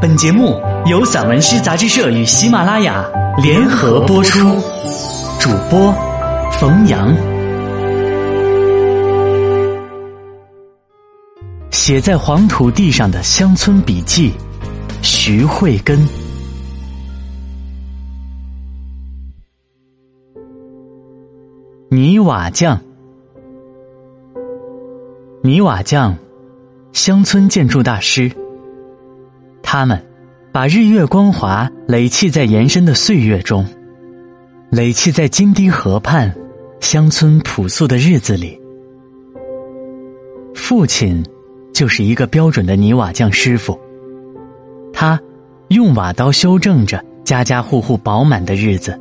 本节目由散文诗杂志社与喜马拉雅联合播出，主播冯阳。写在黄土地上的乡村笔记，徐慧根。泥瓦匠，泥瓦匠，乡村建筑大师。他们把日月光华垒砌在延伸的岁月中，垒砌在金堤河畔乡村朴素的日子里。父亲就是一个标准的泥瓦匠师傅，他用瓦刀修正着家家户户饱满的日子，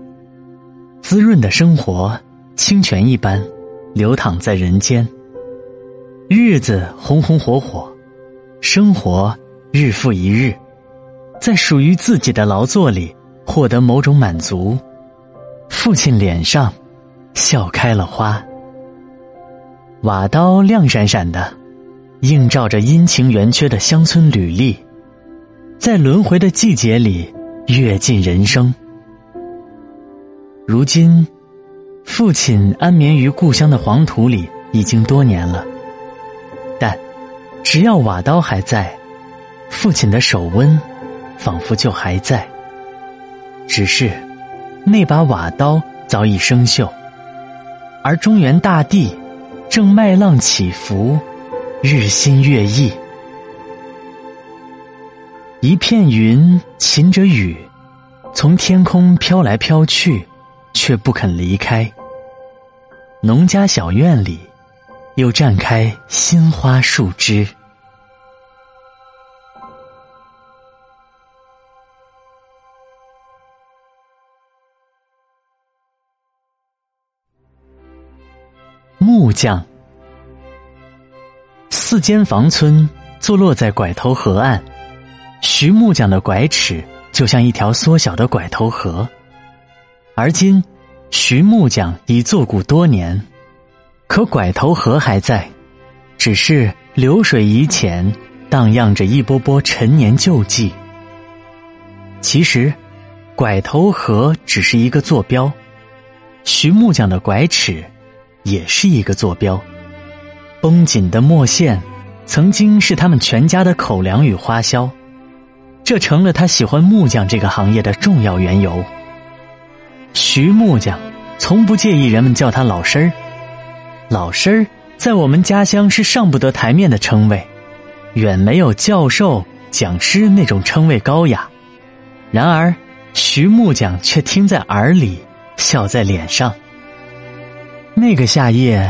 滋润的生活，清泉一般流淌在人间。日子红红火火，生活。日复一日，在属于自己的劳作里获得某种满足，父亲脸上笑开了花。瓦刀亮闪闪的，映照着阴晴圆缺的乡村履历，在轮回的季节里阅尽人生。如今，父亲安眠于故乡的黄土里已经多年了，但只要瓦刀还在。父亲的手温，仿佛就还在。只是，那把瓦刀早已生锈，而中原大地正麦浪起伏，日新月异。一片云噙着雨，从天空飘来飘去，却不肯离开。农家小院里，又绽开新花树枝。木匠，四间房村坐落在拐头河岸，徐木匠的拐尺就像一条缩小的拐头河。而今，徐木匠已作古多年，可拐头河还在，只是流水已浅，荡漾着一波波陈年旧迹。其实，拐头河只是一个坐标，徐木匠的拐尺。也是一个坐标，绷紧的墨线，曾经是他们全家的口粮与花销，这成了他喜欢木匠这个行业的重要缘由。徐木匠从不介意人们叫他老师儿，老师儿在我们家乡是上不得台面的称谓，远没有教授、讲师那种称谓高雅。然而，徐木匠却听在耳里，笑在脸上。那个夏夜，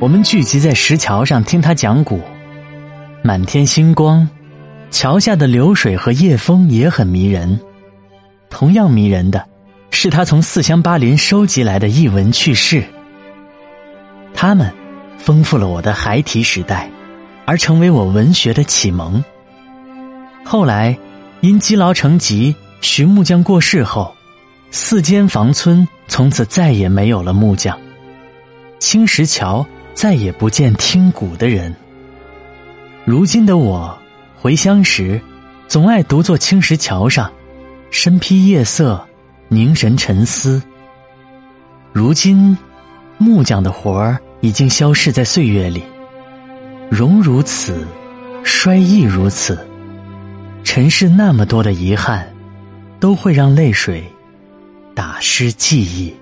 我们聚集在石桥上听他讲古。满天星光，桥下的流水和夜风也很迷人。同样迷人的，是他从四乡八邻收集来的译文趣事。他们丰富了我的孩提时代，而成为我文学的启蒙。后来，因积劳成疾，徐木匠过世后，四间房村从此再也没有了木匠。青石桥再也不见听鼓的人。如今的我，回乡时，总爱独坐青石桥上，身披夜色，凝神沉思。如今，木匠的活儿已经消逝在岁月里，荣如此，衰亦如此。尘世那么多的遗憾，都会让泪水打湿记忆。